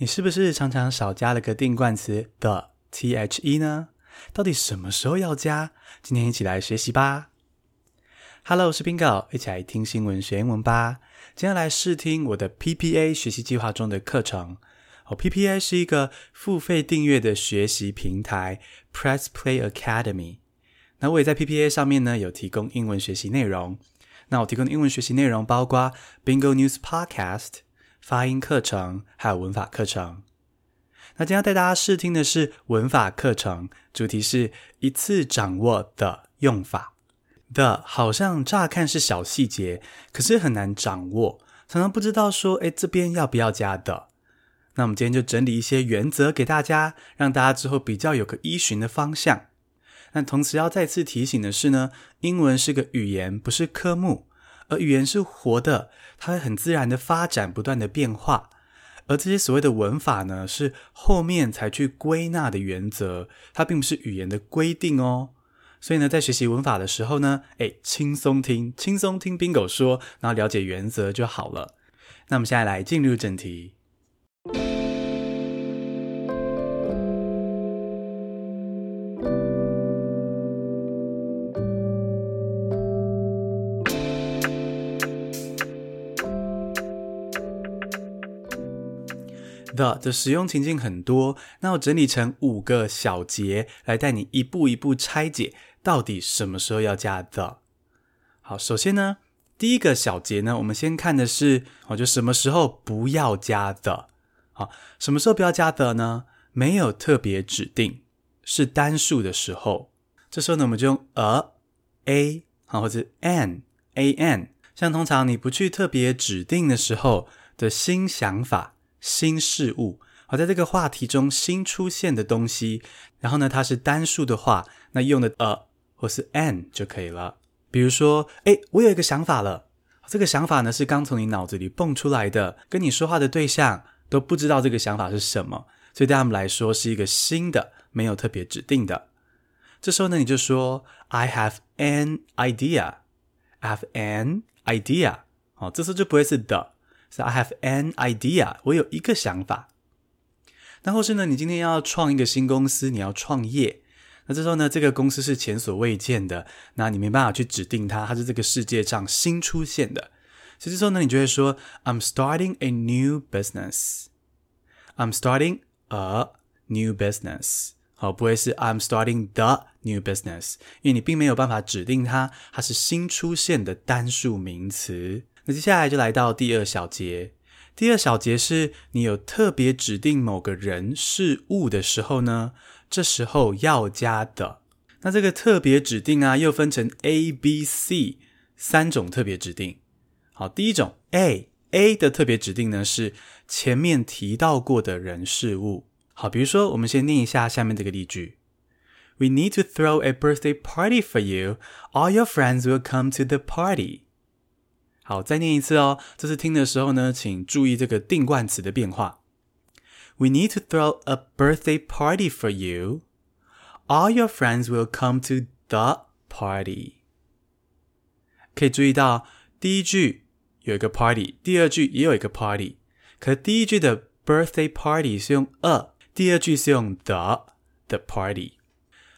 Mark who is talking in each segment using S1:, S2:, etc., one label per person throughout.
S1: 你是不是常常少加了个定冠词 the（the） 呢？到底什么时候要加？今天一起来学习吧。Hello，我是 Bingo，一起来听新闻学英文吧。今天来试听我的 PPA 学习计划中的课程。哦，PPA 是一个付费订阅的学习平台，Press Play Academy。那我也在 PPA 上面呢有提供英文学习内容。那我提供的英文学习内容包括 Bingo News Podcast。发音课程还有文法课程。那今天要带大家试听的是文法课程，主题是一次掌握的用法。的好像乍看是小细节，可是很难掌握，常常不知道说，诶，这边要不要加的？那我们今天就整理一些原则给大家，让大家之后比较有个依循的方向。那同时要再次提醒的是呢，英文是个语言，不是科目。而语言是活的，它会很自然的发展，不断的变化。而这些所谓的文法呢，是后面才去归纳的原则，它并不是语言的规定哦。所以呢，在学习文法的时候呢，诶，轻松听，轻松听 Bingo 说，然后了解原则就好了。那我们现在来进入正题。的的使用情境很多，那我整理成五个小节来带你一步一步拆解，到底什么时候要加 the。好，首先呢，第一个小节呢，我们先看的是，哦，就什么时候不要加 the。好，什么时候不要加 the 呢？没有特别指定，是单数的时候，这时候呢，我们就用 a a 好，或者 an a n。像通常你不去特别指定的时候的新想法。新事物，好，在这个话题中新出现的东西，然后呢，它是单数的话，那用的 a 或是 an 就可以了。比如说，诶，我有一个想法了，这个想法呢是刚从你脑子里蹦出来的，跟你说话的对象都不知道这个想法是什么，所以对他们来说是一个新的，没有特别指定的。这时候呢，你就说 I have an idea，have an idea，好，这时候就不会是 the。So I have an idea，我有一个想法。那或是呢，你今天要创一个新公司，你要创业，那这时候呢，这个公司是前所未见的，那你没办法去指定它，它是这个世界上新出现的。所以这时候呢，你就会说，I'm starting a new business。I'm starting a new business。好，不会是 I'm starting the new business，因为你并没有办法指定它，它是新出现的单数名词。那接下来就来到第二小节。第二小节是你有特别指定某个人事物的时候呢，这时候要加的。那这个特别指定啊，又分成 A、B、C 三种特别指定。好，第一种 A A 的特别指定呢，是前面提到过的人事物。好，比如说我们先念一下下面这个例句：We need to throw a birthday party for you. All your friends will come to the party. 好，再念一次哦。这次听的时候呢，请注意这个定冠词的变化。We need to throw a birthday party for you. All your friends will come to the party. 可以注意到第一句有一个 party，第二句也有一个 party。可第一句的 birthday party 是用 a，第二句是用 the the party。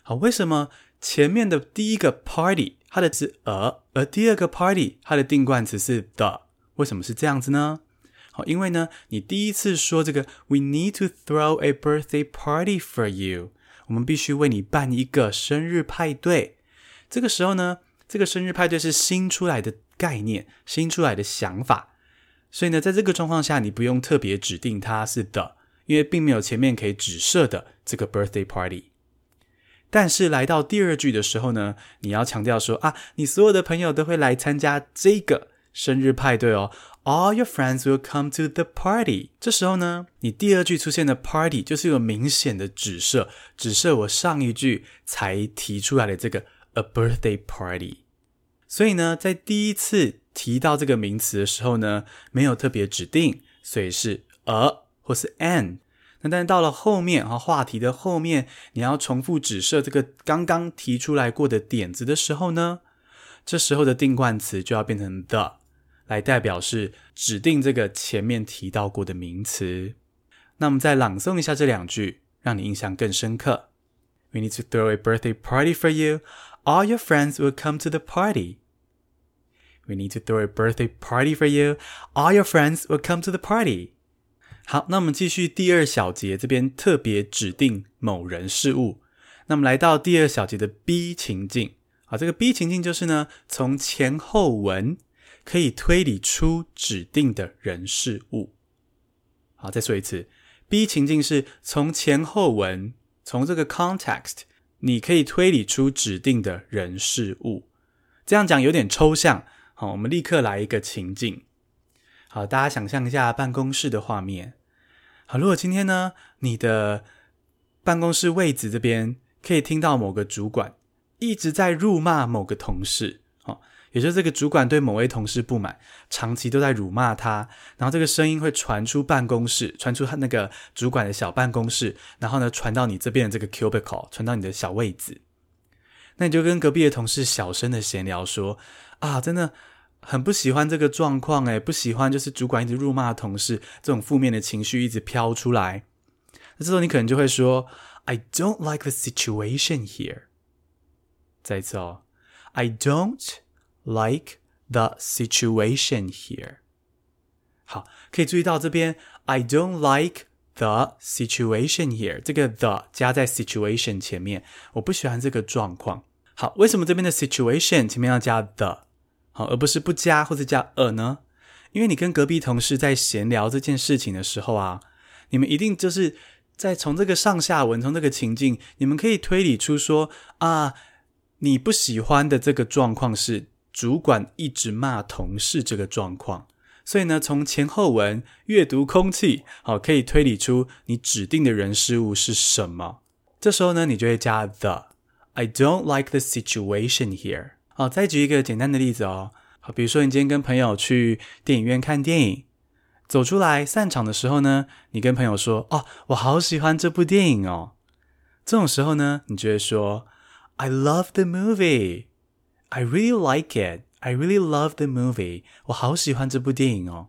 S1: 好，为什么前面的第一个 party？它的是 a，而第二个 party 它的定冠词是 the，为什么是这样子呢？好，因为呢，你第一次说这个 we need to throw a birthday party for you，我们必须为你办一个生日派对。这个时候呢，这个生日派对是新出来的概念，新出来的想法，所以呢，在这个状况下，你不用特别指定它是 the，因为并没有前面可以指涉的这个 birthday party。但是来到第二句的时候呢，你要强调说啊，你所有的朋友都会来参加这个生日派对哦。All your friends will come to the party。这时候呢，你第二句出现的 party 就是有明显的指涉，指涉我上一句才提出来的这个 a birthday party。所以呢，在第一次提到这个名词的时候呢，没有特别指定，所以是 a 或是 an。那但到了后面哈，话题的后面，你要重复指涉这个刚刚提出来过的点子的时候呢，这时候的定冠词就要变成 the，来代表是指定这个前面提到过的名词。那我们再朗诵一下这两句，让你印象更深刻。We need to throw a birthday party for you. All your friends will come to the party. We need to throw a birthday party for you. All your friends will come to the party. 好，那我们继续第二小节这边特别指定某人事物。那么来到第二小节的 B 情境，好，这个 B 情境就是呢，从前后文可以推理出指定的人事物。好，再说一次，B 情境是从前后文，从这个 context，你可以推理出指定的人事物。这样讲有点抽象。好，我们立刻来一个情境。好，大家想象一下办公室的画面。好，如果今天呢，你的办公室位置这边可以听到某个主管一直在辱骂某个同事，哦，也就是这个主管对某位同事不满，长期都在辱骂他，然后这个声音会传出办公室，传出他那个主管的小办公室，然后呢，传到你这边的这个 cubicle，传到你的小位置。那你就跟隔壁的同事小声的闲聊说：“啊，真的。”很不喜欢这个状况，诶，不喜欢就是主管一直辱骂同事，这种负面的情绪一直飘出来。那这时候你可能就会说：“I don't like the situation here。”再一次哦，“I don't like the situation here。”好，可以注意到这边 “I don't like the situation here” 这个 “the” 加在 “situation” 前面，我不喜欢这个状况。好，为什么这边的 “situation” 前面要加 “the”？好，而不是不加或者加 a 呢？因为你跟隔壁同事在闲聊这件事情的时候啊，你们一定就是在从这个上下文，从这个情境，你们可以推理出说啊，你不喜欢的这个状况是主管一直骂同事这个状况。所以呢，从前后文阅读空气，好，可以推理出你指定的人事物是什么。这时候呢，你就会加 the。I don't like the situation here. 好，再举一个简单的例子哦。好，比如说你今天跟朋友去电影院看电影，走出来散场的时候呢，你跟朋友说：“哦，我好喜欢这部电影哦。”这种时候呢，你就会说：“I love the movie. I really like it. I really love the movie. 我好喜欢这部电影哦。”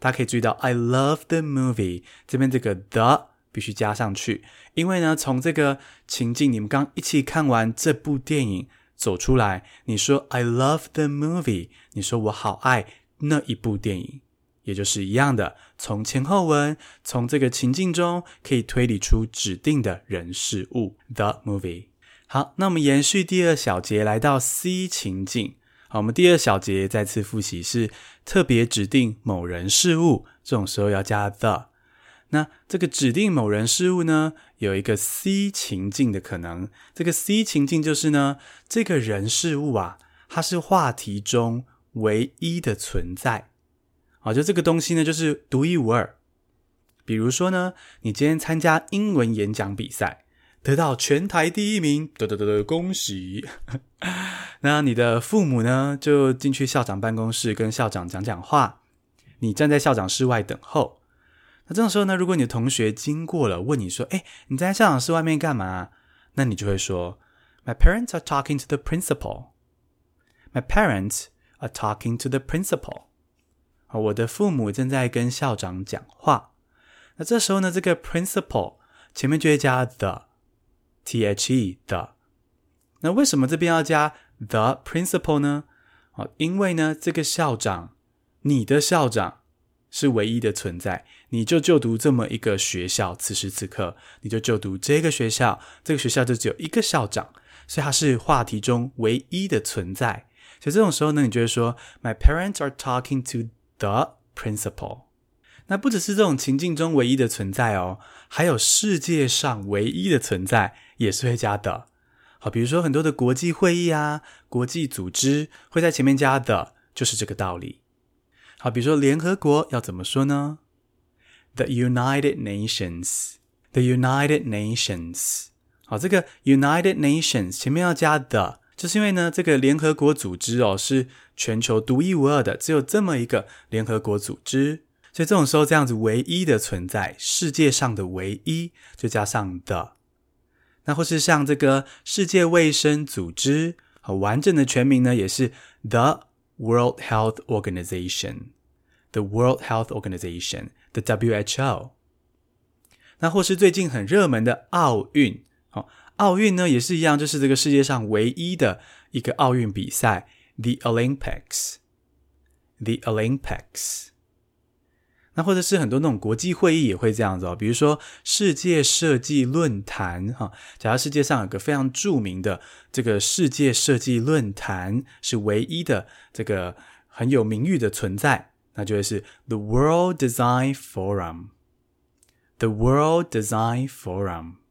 S1: 大家可以注意到，“I love the movie” 这边这个 the 必须加上去，因为呢，从这个情境，你们刚一起看完这部电影。走出来，你说 I love the movie，你说我好爱那一部电影，也就是一样的，从前后文，从这个情境中可以推理出指定的人事物 the movie。好，那我们延续第二小节，来到 C 情境。好，我们第二小节再次复习是特别指定某人事物，这种时候要加 the。那这个指定某人事物呢，有一个 C 情境的可能。这个 C 情境就是呢，这个人事物啊，它是话题中唯一的存在。好，就这个东西呢，就是独一无二。比如说呢，你今天参加英文演讲比赛，得到全台第一名，得得得得，恭喜！那你的父母呢，就进去校长办公室跟校长讲讲话，你站在校长室外等候。那这种时候呢，如果你的同学经过了，问你说：“诶，你在校长室外面干嘛？”那你就会说：“My parents are talking to the principal. My parents are talking to the principal.” 我的父母正在跟校长讲话。那这时候呢，这个 principal 前面就会加 the，T-H-E the。那为什么这边要加 the principal 呢？啊，因为呢，这个校长，你的校长。是唯一的存在，你就就读这么一个学校，此时此刻你就就读这个学校，这个学校就只有一个校长，所以他是话题中唯一的存在。所以这种时候呢，你就会说，My parents are talking to the principal。那不只是这种情境中唯一的存在哦，还有世界上唯一的存在也是会加的。好，比如说很多的国际会议啊，国际组织会在前面加的，就是这个道理。好，比如说联合国要怎么说呢？The United Nations. The United Nations. 好，这个 United Nations 前面要加 the，就是因为呢，这个联合国组织哦是全球独一无二的，只有这么一个联合国组织，所以这种时候这样子唯一的存在，世界上的唯一，就加上 the。那或是像这个世界卫生组织，好，完整的全名呢也是 The World Health Organization。The World Health Organization, the WHO。 那或是最近很热门的奥运，哦，奥运呢也是一样，就是这个世界上唯一的一个奥运比赛，The Olympics，The Olympics。 那或者是很多那种国际会议也会这样子哦，比如说世界设计论坛哈，假如世界上有个非常著名的这个世界设计论坛是唯一的这个很有名誉的存在，那就会是 The World Design Forum，The World Design Forum。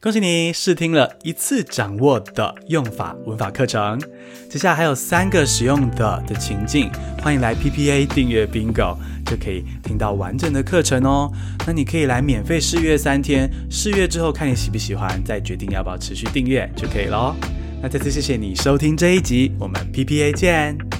S1: 恭喜你试听了一次掌握的用法文法课程，接下来还有三个使用的的情境，欢迎来 PPA 订阅 Bingo，就可以听到完整的课程哦。那你可以来免费试阅三天，试阅之后看你喜不喜欢，再决定要不要持续订阅就可以咯。那再次谢谢你收听这一集，我们 PPA 见。